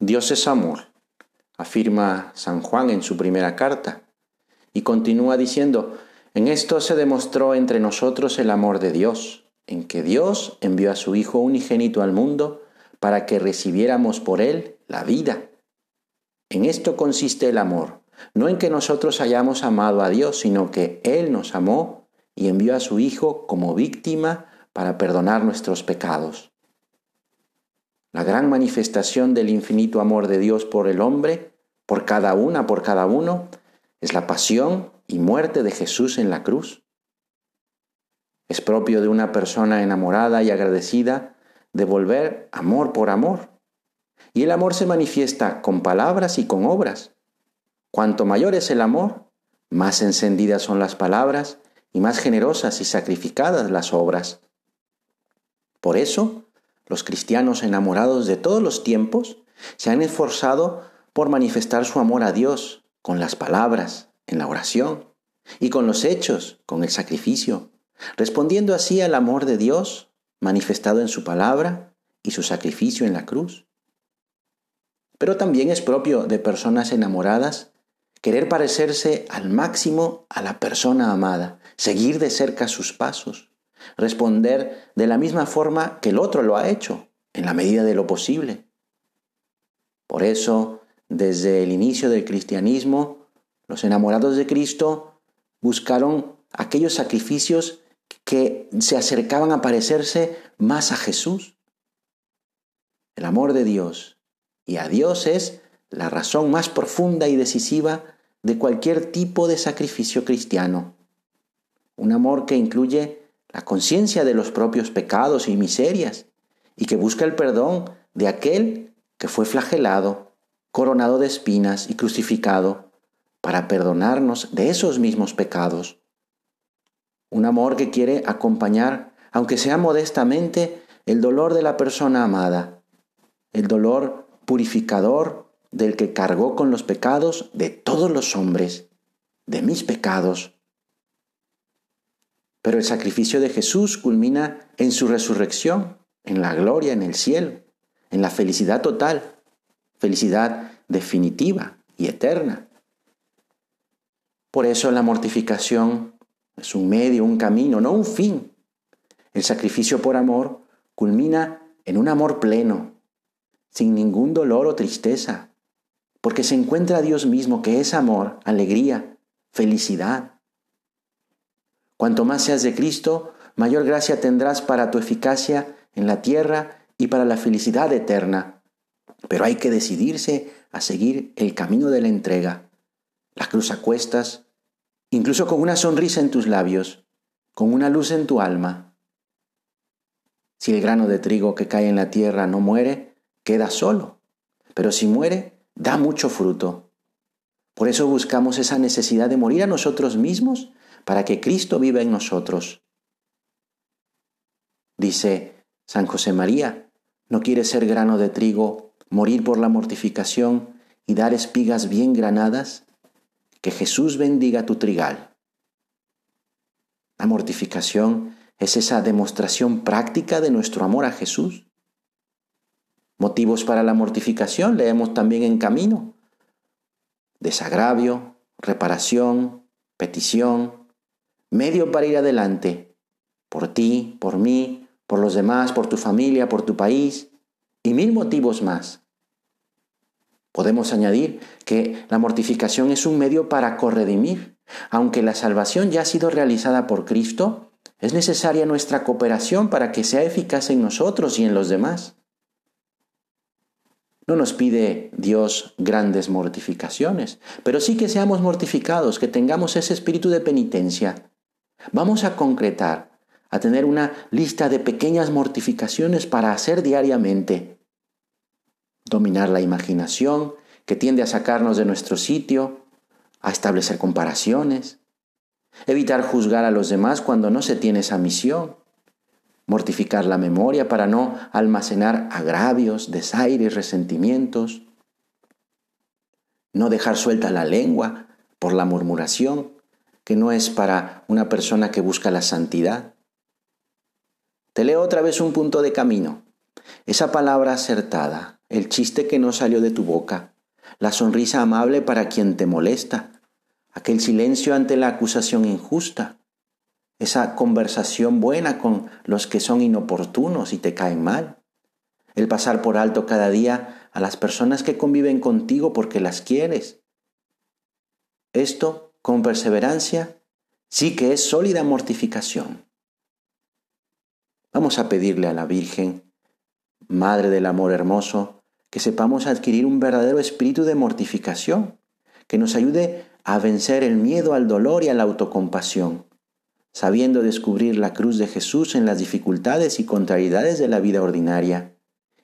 Dios es amor, afirma San Juan en su primera carta, y continúa diciendo, en esto se demostró entre nosotros el amor de Dios, en que Dios envió a su Hijo unigénito al mundo para que recibiéramos por él la vida. En esto consiste el amor, no en que nosotros hayamos amado a Dios, sino que Él nos amó y envió a su Hijo como víctima para perdonar nuestros pecados. La gran manifestación del infinito amor de Dios por el hombre, por cada una, por cada uno, es la pasión y muerte de Jesús en la cruz. Es propio de una persona enamorada y agradecida devolver amor por amor. Y el amor se manifiesta con palabras y con obras. Cuanto mayor es el amor, más encendidas son las palabras y más generosas y sacrificadas las obras. Por eso, los cristianos enamorados de todos los tiempos se han esforzado por manifestar su amor a Dios con las palabras, en la oración, y con los hechos, con el sacrificio, respondiendo así al amor de Dios manifestado en su palabra y su sacrificio en la cruz. Pero también es propio de personas enamoradas querer parecerse al máximo a la persona amada, seguir de cerca sus pasos, responder de la misma forma que el otro lo ha hecho, en la medida de lo posible. Por eso, desde el inicio del cristianismo, los enamorados de Cristo buscaron aquellos sacrificios que se acercaban a parecerse más a Jesús. El amor de Dios y a Dios es la razón más profunda y decisiva de cualquier tipo de sacrificio cristiano. Un amor que incluye la conciencia de los propios pecados y miserias, y que busca el perdón de aquel que fue flagelado, coronado de espinas y crucificado, para perdonarnos de esos mismos pecados. Un amor que quiere acompañar, aunque sea modestamente, el dolor de la persona amada, el dolor purificador del que cargó con los pecados de todos los hombres, de mis pecados pero el sacrificio de Jesús culmina en su resurrección, en la gloria, en el cielo, en la felicidad total, felicidad definitiva y eterna. Por eso la mortificación es un medio, un camino, no un fin. El sacrificio por amor culmina en un amor pleno, sin ningún dolor o tristeza, porque se encuentra Dios mismo que es amor, alegría, felicidad. Cuanto más seas de Cristo, mayor gracia tendrás para tu eficacia en la tierra y para la felicidad eterna. Pero hay que decidirse a seguir el camino de la entrega, la cruz a cuestas, incluso con una sonrisa en tus labios, con una luz en tu alma. Si el grano de trigo que cae en la tierra no muere, queda solo, pero si muere, da mucho fruto. Por eso buscamos esa necesidad de morir a nosotros mismos para que Cristo viva en nosotros. Dice San José María, no quiere ser grano de trigo, morir por la mortificación y dar espigas bien granadas, que Jesús bendiga tu trigal. La mortificación es esa demostración práctica de nuestro amor a Jesús. Motivos para la mortificación leemos también en camino. Desagravio, reparación, petición, medio para ir adelante, por ti, por mí, por los demás, por tu familia, por tu país y mil motivos más. Podemos añadir que la mortificación es un medio para corredimir. Aunque la salvación ya ha sido realizada por Cristo, es necesaria nuestra cooperación para que sea eficaz en nosotros y en los demás. No nos pide Dios grandes mortificaciones, pero sí que seamos mortificados, que tengamos ese espíritu de penitencia, Vamos a concretar, a tener una lista de pequeñas mortificaciones para hacer diariamente. dominar la imaginación, que tiende a sacarnos de nuestro sitio, a establecer comparaciones, evitar juzgar a los demás cuando no se tiene esa misión, mortificar la memoria para no almacenar agravios, desaires, resentimientos, no dejar suelta la lengua por la murmuración, que no es para una persona que busca la santidad. Te leo otra vez un punto de camino. Esa palabra acertada, el chiste que no salió de tu boca, la sonrisa amable para quien te molesta, aquel silencio ante la acusación injusta, esa conversación buena con los que son inoportunos y te caen mal, el pasar por alto cada día a las personas que conviven contigo porque las quieres. Esto, con perseverancia, sí que es sólida mortificación. Vamos a pedirle a la Virgen, Madre del Amor Hermoso, que sepamos adquirir un verdadero espíritu de mortificación, que nos ayude a vencer el miedo al dolor y a la autocompasión, sabiendo descubrir la cruz de Jesús en las dificultades y contrariedades de la vida ordinaria,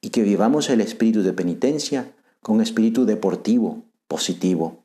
y que vivamos el espíritu de penitencia con espíritu deportivo, positivo.